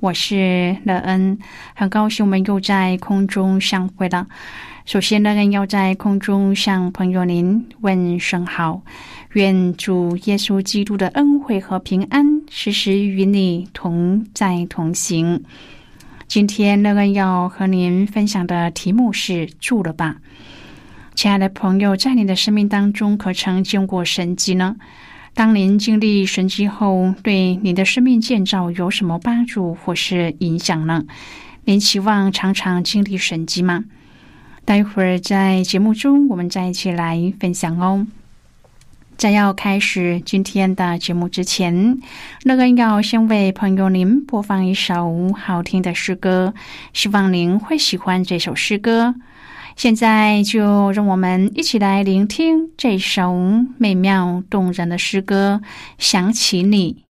我是乐恩，很高兴我们又在空中相会了。首先，乐恩要在空中向朋友您问声好，愿主耶稣基督的恩惠和平安时时与你同在同行。今天，乐恩要和您分享的题目是“住了吧”。亲爱的朋友，在你的生命当中，可曾见过神迹呢？当您经历神迹后，对您的生命建造有什么帮助或是影响呢？您期望常常经历神迹吗？待会儿在节目中，我们再一起来分享哦。在要开始今天的节目之前，乐恩要先为朋友您播放一首好听的诗歌，希望您会喜欢这首诗歌。现在就让我们一起来聆听这首美妙动人的诗歌。想起你，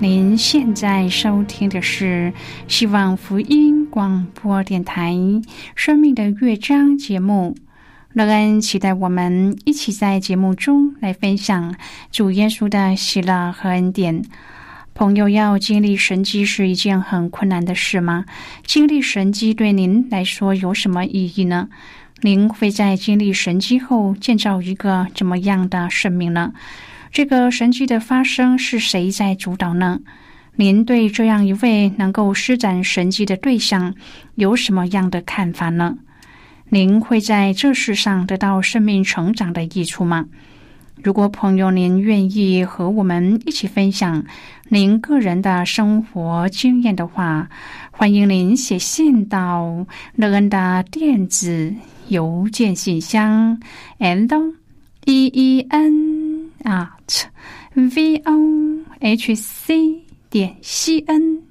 您现在收听的是希望福音广播电台《生命的乐章》节目。乐恩期待我们一起在节目中来分享主耶稣的喜乐和恩典。朋友，要经历神迹是一件很困难的事吗？经历神迹对您来说有什么意义呢？您会在经历神迹后建造一个怎么样的生命呢？这个神迹的发生是谁在主导呢？您对这样一位能够施展神迹的对象有什么样的看法呢？您会在这世上得到生命成长的益处吗？如果朋友您愿意和我们一起分享您个人的生活经验的话，欢迎您写信到乐恩的电子邮件信箱，and e e n。At v o h c 点 c n。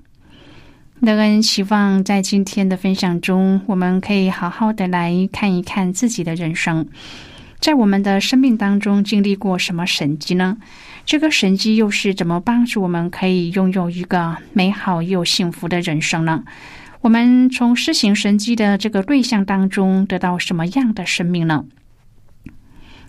乐恩希望在今天的分享中，我们可以好好的来看一看自己的人生，在我们的生命当中经历过什么神迹呢？这个神迹又是怎么帮助我们可以拥有一个美好又幸福的人生呢？我们从施行神迹的这个对象当中得到什么样的生命呢？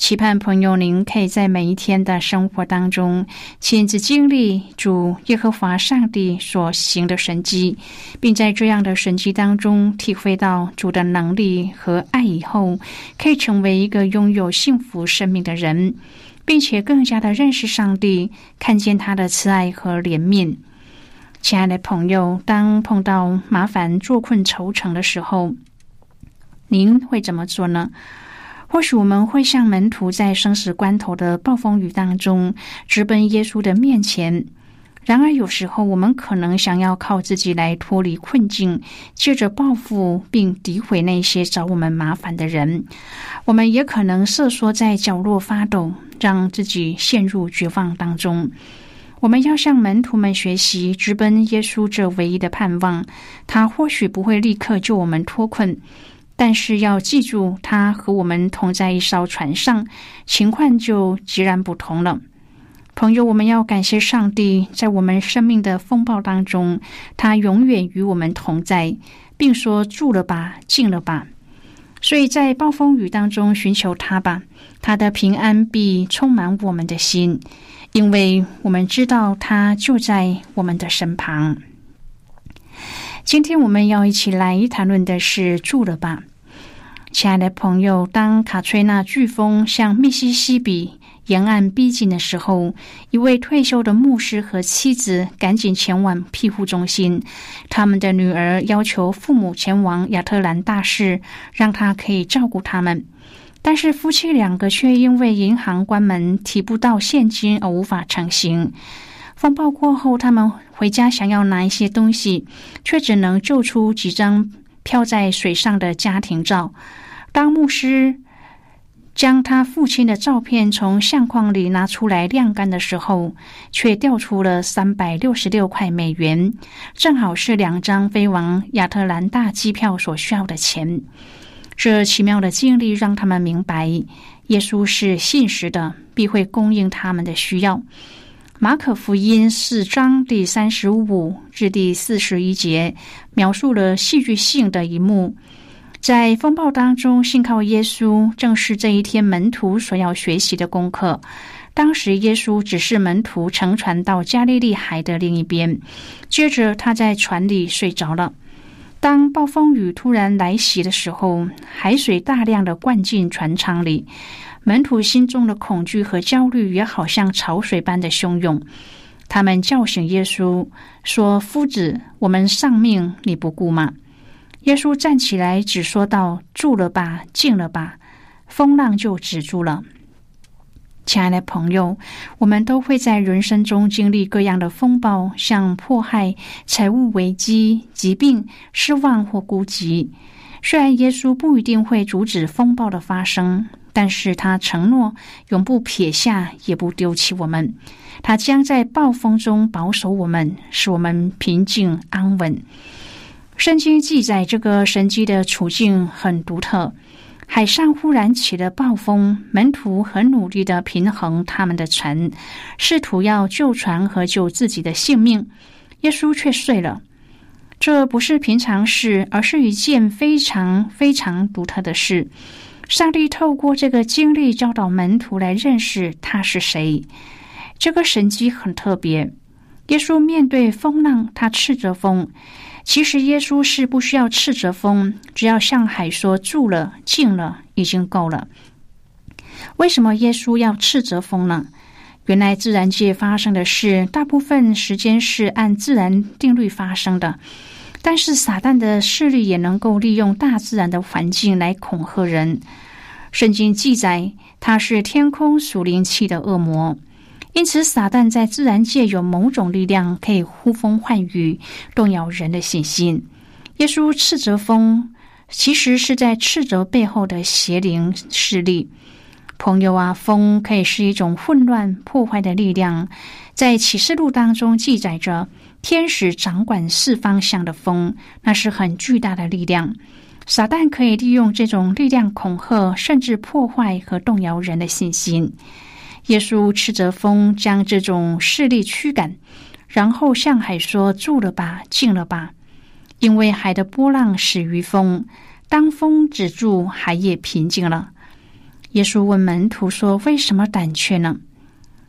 期盼朋友，您可以在每一天的生活当中亲自经历主耶和华上帝所行的神迹，并在这样的神迹当中体会到主的能力和爱，以后可以成为一个拥有幸福生命的人，并且更加的认识上帝，看见他的慈爱和怜悯。亲爱的朋友，当碰到麻烦、坐困愁城的时候，您会怎么做呢？或许我们会像门徒在生死关头的暴风雨当中直奔耶稣的面前。然而，有时候我们可能想要靠自己来脱离困境，接着报复并诋毁那些找我们麻烦的人。我们也可能瑟缩在角落发抖，让自己陷入绝望当中。我们要向门徒们学习，直奔耶稣这唯一的盼望。他或许不会立刻救我们脱困。但是要记住，他和我们同在一艘船上，情况就截然不同了。朋友，我们要感谢上帝，在我们生命的风暴当中，他永远与我们同在，并说：“住了吧，静了吧。”所以在暴风雨当中寻求他吧，他的平安必充满我们的心，因为我们知道他就在我们的身旁。今天我们要一起来谈论的是“住了吧”。亲爱的朋友，当卡崔娜飓风向密西西比沿岸逼近的时候，一位退休的牧师和妻子赶紧前往庇护中心。他们的女儿要求父母前往亚特兰大市，让他可以照顾他们。但是夫妻两个却因为银行关门，提不到现金而无法成行。风暴过后，他们回家想要拿一些东西，却只能救出几张漂在水上的家庭照。当牧师将他父亲的照片从相框里拿出来晾干的时候，却掉出了三百六十六块美元，正好是两张飞往亚特兰大机票所需要的钱。这奇妙的经历让他们明白，耶稣是信实的，必会供应他们的需要。马可福音四章第三十五至第四十一节描述了戏剧性的一幕。在风暴当中信靠耶稣，正是这一天门徒所要学习的功课。当时耶稣只是门徒乘船到加利利海的另一边，接着他在船里睡着了。当暴风雨突然来袭的时候，海水大量的灌进船舱里，门徒心中的恐惧和焦虑也好像潮水般的汹涌。他们叫醒耶稣，说：“夫子，我们丧命，你不顾吗？”耶稣站起来，只说道：“住了吧，静了吧。”风浪就止住了。亲爱的朋友，我们都会在人生中经历各样的风暴，像迫害、财务危机、疾病、失望或孤寂。虽然耶稣不一定会阻止风暴的发生，但是他承诺永不撇下，也不丢弃我们。他将在暴风中保守我们，使我们平静安稳。圣经记载这个神迹的处境很独特。海上忽然起了暴风，门徒很努力的平衡他们的船，试图要救船和救自己的性命。耶稣却睡了。这不是平常事，而是一件非常非常独特的事。上帝透过这个经历教导门徒来认识他是谁。这个神迹很特别。耶稣面对风浪，他斥责风。其实耶稣是不需要斥责风，只要向海说住了、静了，已经够了。为什么耶稣要斥责风呢？原来自然界发生的事，大部分时间是按自然定律发生的。但是撒旦的势力也能够利用大自然的环境来恐吓人。圣经记载，他是天空属灵气的恶魔。因此，撒旦在自然界有某种力量，可以呼风唤雨，动摇人的信心。耶稣斥责风，其实是在斥责背后的邪灵势力。朋友啊，风可以是一种混乱、破坏的力量。在启示录当中记载着，天使掌管四方向的风，那是很巨大的力量。撒旦可以利用这种力量恐吓，甚至破坏和动摇人的信心。耶稣斥责风，将这种势力驱赶，然后向海说：“住了吧，静了吧。”因为海的波浪始于风，当风止住，海也平静了。耶稣问门徒说：“为什么胆怯呢？”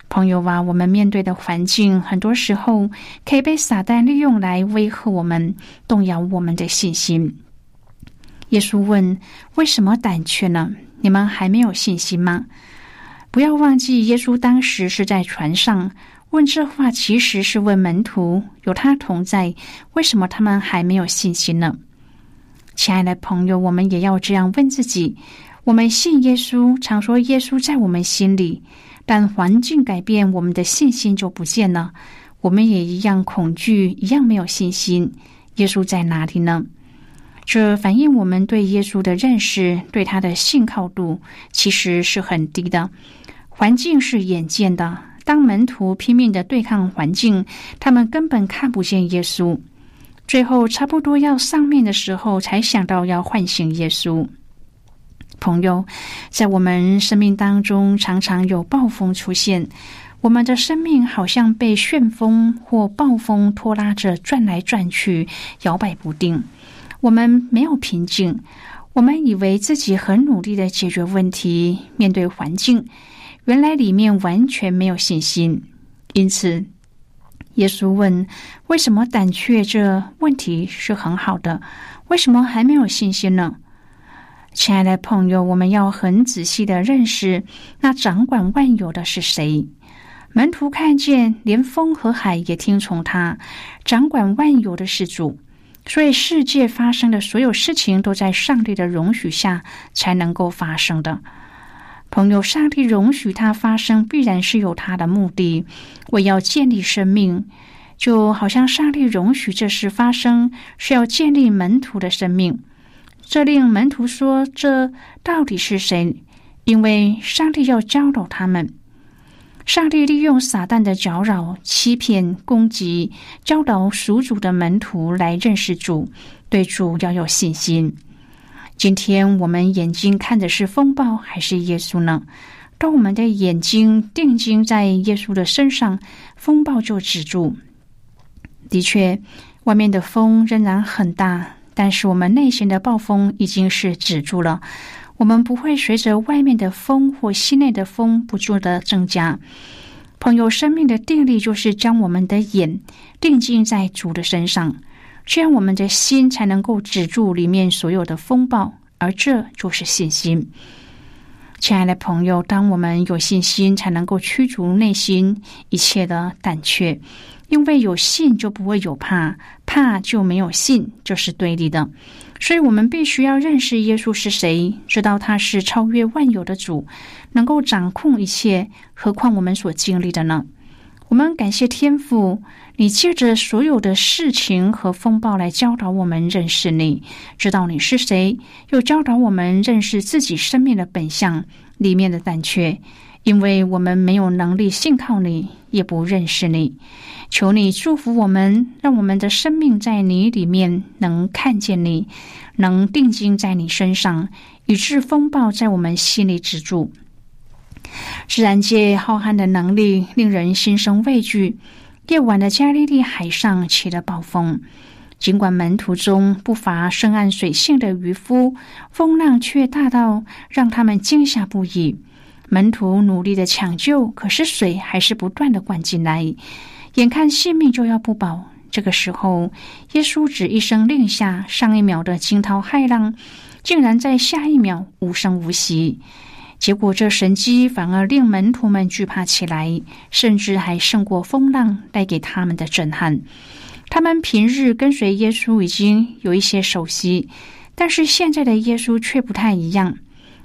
朋友啊，我们面对的环境，很多时候可以被撒旦利用来威吓我们，动摇我们的信心。耶稣问：“为什么胆怯呢？你们还没有信心吗？”不要忘记，耶稣当时是在船上问这话，其实是问门徒有他同在，为什么他们还没有信心呢？亲爱的朋友，我们也要这样问自己：我们信耶稣，常说耶稣在我们心里，但环境改变，我们的信心就不见了，我们也一样恐惧，一样没有信心。耶稣在哪里呢？这反映我们对耶稣的认识，对他的信靠度其实是很低的。环境是眼见的，当门徒拼命的对抗环境，他们根本看不见耶稣。最后差不多要丧命的时候，才想到要唤醒耶稣。朋友，在我们生命当中，常常有暴风出现，我们的生命好像被旋风或暴风拖拉着转来转去，摇摆不定。我们没有平静，我们以为自己很努力的解决问题，面对环境。原来里面完全没有信心，因此耶稣问：“为什么胆怯？”这问题是很好的。为什么还没有信心呢？亲爱的朋友，我们要很仔细的认识那掌管万有的是谁。门徒看见，连风和海也听从他。掌管万有的是主，所以世界发生的所有事情都在上帝的容许下才能够发生的。朋友，上帝容许它发生，必然是有他的目的。我要建立生命，就好像上帝容许这事发生，是要建立门徒的生命。这令门徒说：“这到底是谁？”因为上帝要教导他们。上帝利用撒旦的搅扰、欺骗、攻击，教导属主的门徒来认识主，对主要有信心。今天我们眼睛看的是风暴还是耶稣呢？当我们的眼睛定睛在耶稣的身上，风暴就止住。的确，外面的风仍然很大，但是我们内心的暴风已经是止住了。我们不会随着外面的风或心内的风不住的增加。朋友，生命的定力就是将我们的眼定睛在主的身上。这样，我们的心才能够止住里面所有的风暴，而这就是信心。亲爱的朋友，当我们有信心，才能够驱逐内心一切的胆怯，因为有信就不会有怕，怕就没有信，这是对立的。所以，我们必须要认识耶稣是谁，知道他是超越万有的主，能够掌控一切。何况我们所经历的呢？我们感谢天父，你借着所有的事情和风暴来教导我们认识你，知道你是谁，又教导我们认识自己生命的本相里面的胆怯。因为我们没有能力信靠你，也不认识你，求你祝福我们，让我们的生命在你里面能看见你，能定睛在你身上，以致风暴在我们心里止住。自然界浩瀚的能力令人心生畏惧。夜晚的加利利海上起了暴风，尽管门徒中不乏深谙水性的渔夫，风浪却大到让他们惊吓不已。门徒努力的抢救，可是水还是不断的灌进来，眼看性命就要不保。这个时候，耶稣只一声令下，上一秒的惊涛骇浪，竟然在下一秒无声无息。结果，这神机反而令门徒们惧怕起来，甚至还胜过风浪带给他们的震撼。他们平日跟随耶稣已经有一些熟悉，但是现在的耶稣却不太一样。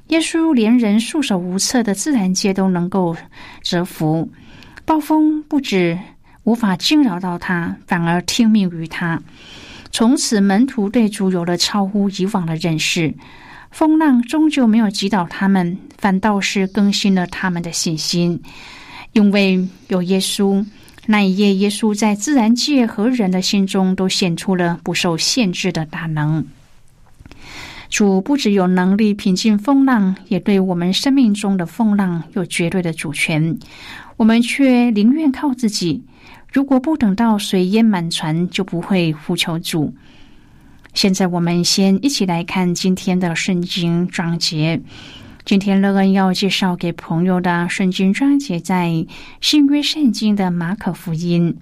耶稣连人束手无策的自然界都能够折服，暴风不止无法惊扰到他，反而听命于他。从此，门徒对主有了超乎以往的认识。风浪终究没有击倒他们，反倒是更新了他们的信心。因为有耶稣，那一夜，耶稣在自然界和人的心中都显出了不受限制的大能。主不只有能力平静风浪，也对我们生命中的风浪有绝对的主权。我们却宁愿靠自己。如果不等到水淹满船，就不会呼求主。现在，我们先一起来看今天的圣经章节。今天乐恩要介绍给朋友的圣经章节，在新约圣经的马可福音。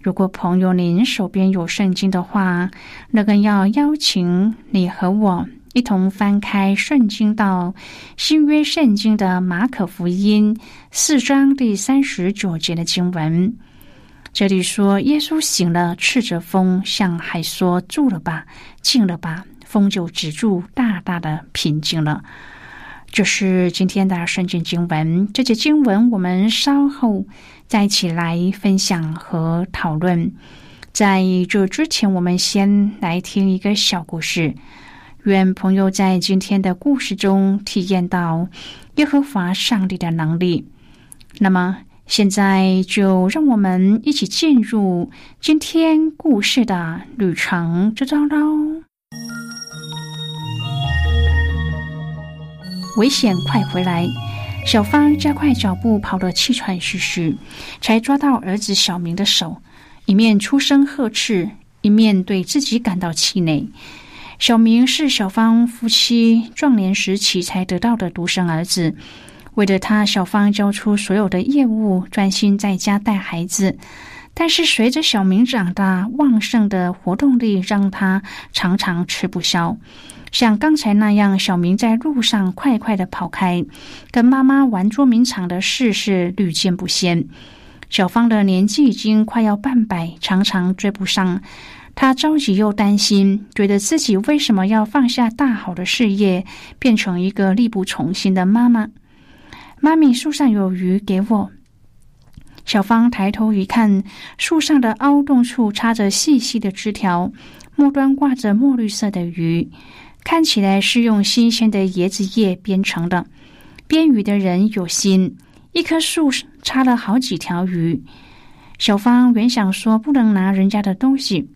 如果朋友您手边有圣经的话，乐恩要邀请你和我。一同翻开圣经到新约圣经的马可福音四章第三十九节的经文，这里说：“耶稣醒了，斥着风，向海说：‘住了吧，静了吧。’风就止住，大大的平静了。”这是今天的圣经经文。这节经文我们稍后再一起来分享和讨论。在这之前，我们先来听一个小故事。愿朋友在今天的故事中体验到耶和华上帝的能力。那么，现在就让我们一起进入今天故事的旅程之中喽。危险，快回来！小芳加快脚步，跑得气喘吁吁，才抓到儿子小明的手，一面出声呵斥，一面对自己感到气馁。小明是小芳夫妻壮年时期才得到的独生儿子，为了他，小芳交出所有的业务，专心在家带孩子。但是随着小明长大，旺盛的活动力让他常常吃不消。像刚才那样，小明在路上快快的跑开，跟妈妈玩捉迷藏的事是屡见不鲜。小芳的年纪已经快要半百，常常追不上。他着急又担心，觉得自己为什么要放下大好的事业，变成一个力不从心的妈妈？妈咪，树上有鱼，给我。小芳抬头一看，树上的凹洞处插着细细的枝条，末端挂着墨绿色的鱼，看起来是用新鲜的椰子叶编成的。编鱼的人有心，一棵树插了好几条鱼。小芳原想说不能拿人家的东西。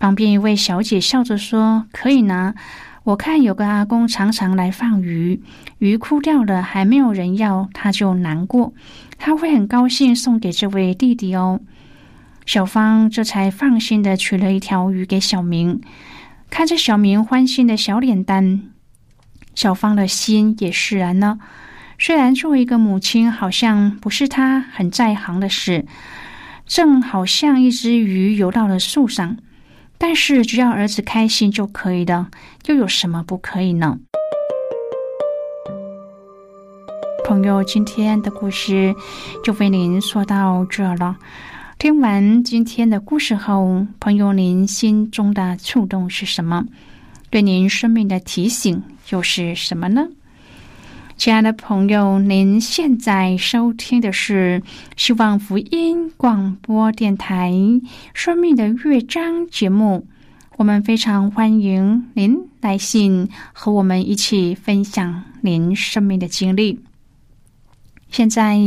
旁边一位小姐笑着说：“可以拿，我看有个阿公常常来放鱼，鱼枯掉了还没有人要，他就难过，他会很高兴送给这位弟弟哦。”小芳这才放心的取了一条鱼给小明，看着小明欢欣的小脸蛋，小芳的心也释然了。虽然作为一个母亲，好像不是她很在行的事，正好像一只鱼游到了树上。但是只要儿子开心就可以的，又有什么不可以呢？朋友，今天的故事就为您说到这了。听完今天的故事后，朋友，您心中的触动是什么？对您生命的提醒又是什么呢？亲爱的朋友，您现在收听的是希望福音广播电台《生命的乐章》节目。我们非常欢迎您来信和我们一起分享您生命的经历。现在，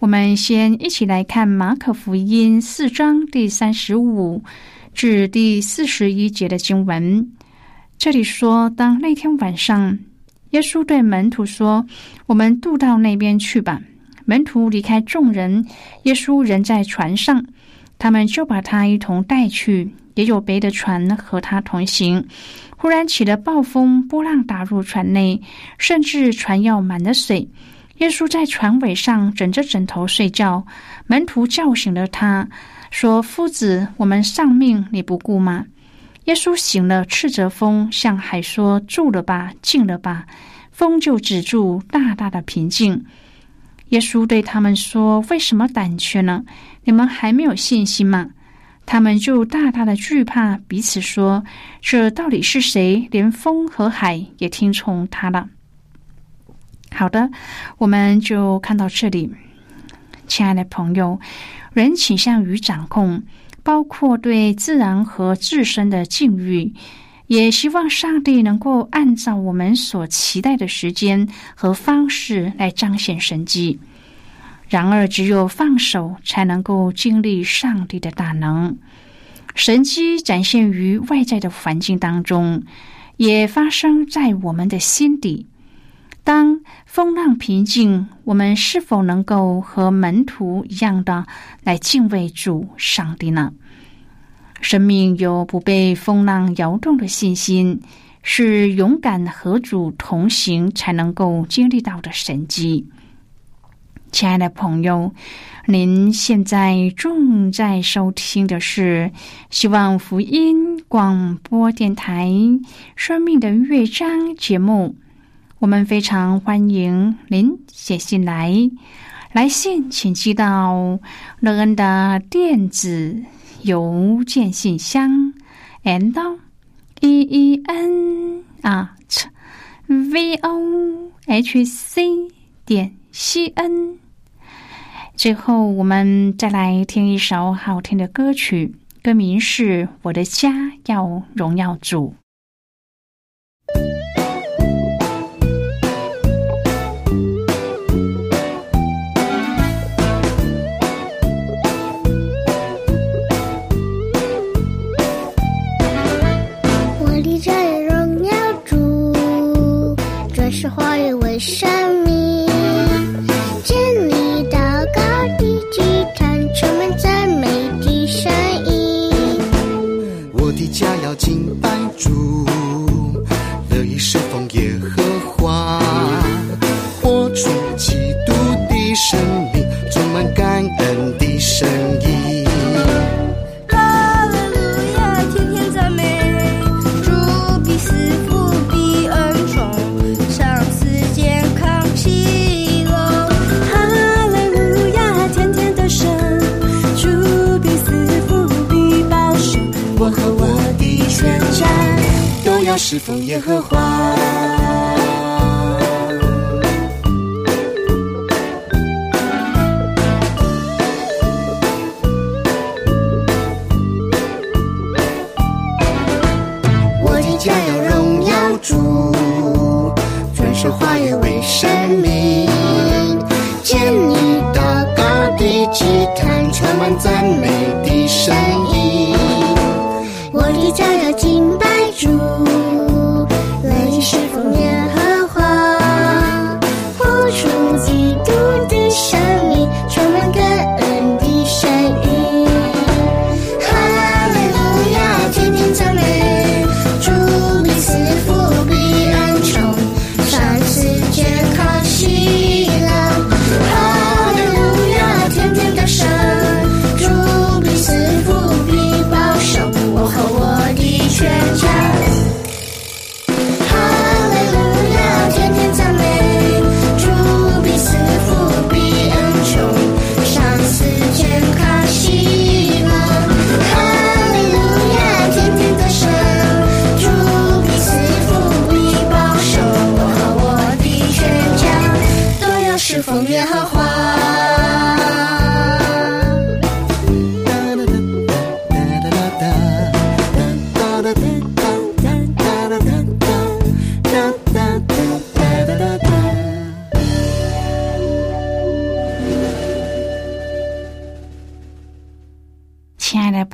我们先一起来看马可福音四章第三十五至第四十一节的经文。这里说，当那天晚上，耶稣对门徒说：“我们渡到那边去吧。”门徒离开众人，耶稣人在船上，他们就把他一同带去，也有别的船和他同行。忽然起了暴风，波浪打入船内，甚至船要满了水。耶稣在船尾上枕着枕头睡觉，门徒叫醒了他，说：“夫子，我们丧命，你不顾吗？”耶稣醒了，斥责风，向海说：“住了吧，静了吧。”风就止住，大大的平静。耶稣对他们说：“为什么胆怯呢？你们还没有信心吗？”他们就大大的惧怕，彼此说：“这到底是谁？连风和海也听从他了。”好的，我们就看到这里，亲爱的朋友，人倾向于掌控，包括对自然和自身的境遇，也希望上帝能够按照我们所期待的时间和方式来彰显神迹。然而，只有放手，才能够经历上帝的大能。神迹展现于外在的环境当中，也发生在我们的心底。当风浪平静，我们是否能够和门徒一样的来敬畏主上帝呢？生命有不被风浪摇动的信心，是勇敢和主同行才能够经历到的神迹。亲爱的朋友，您现在正在收听的是希望福音广播电台《生命的乐章》节目。我们非常欢迎您写信来，来信请寄到乐恩的电子邮件信箱，and e e n at v o h c 点 c n。最后，我们再来听一首好听的歌曲，歌名是《我的家要荣耀主》。生命，真你祷告的祭坛，充满赞美的声音。我的家要敬拜主。是否耶和华？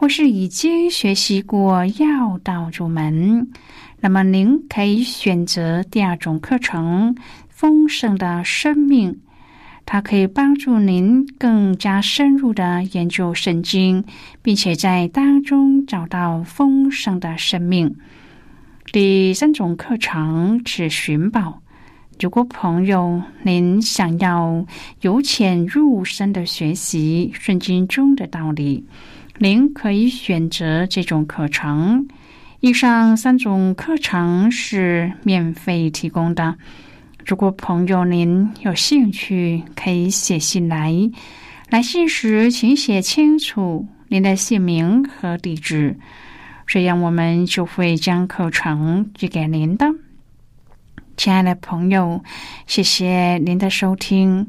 或是已经学习过要道入门，那么您可以选择第二种课程《丰盛的生命》，它可以帮助您更加深入的研究圣经，并且在当中找到丰盛的生命。第三种课程是寻宝。如果朋友您想要由浅入深的学习圣经中的道理。您可以选择这种课程。以上三种课程是免费提供的。如果朋友您有兴趣，可以写信来。来信时请写清楚您的姓名和地址，这样我们就会将课程寄给您的。亲爱的朋友，谢谢您的收听。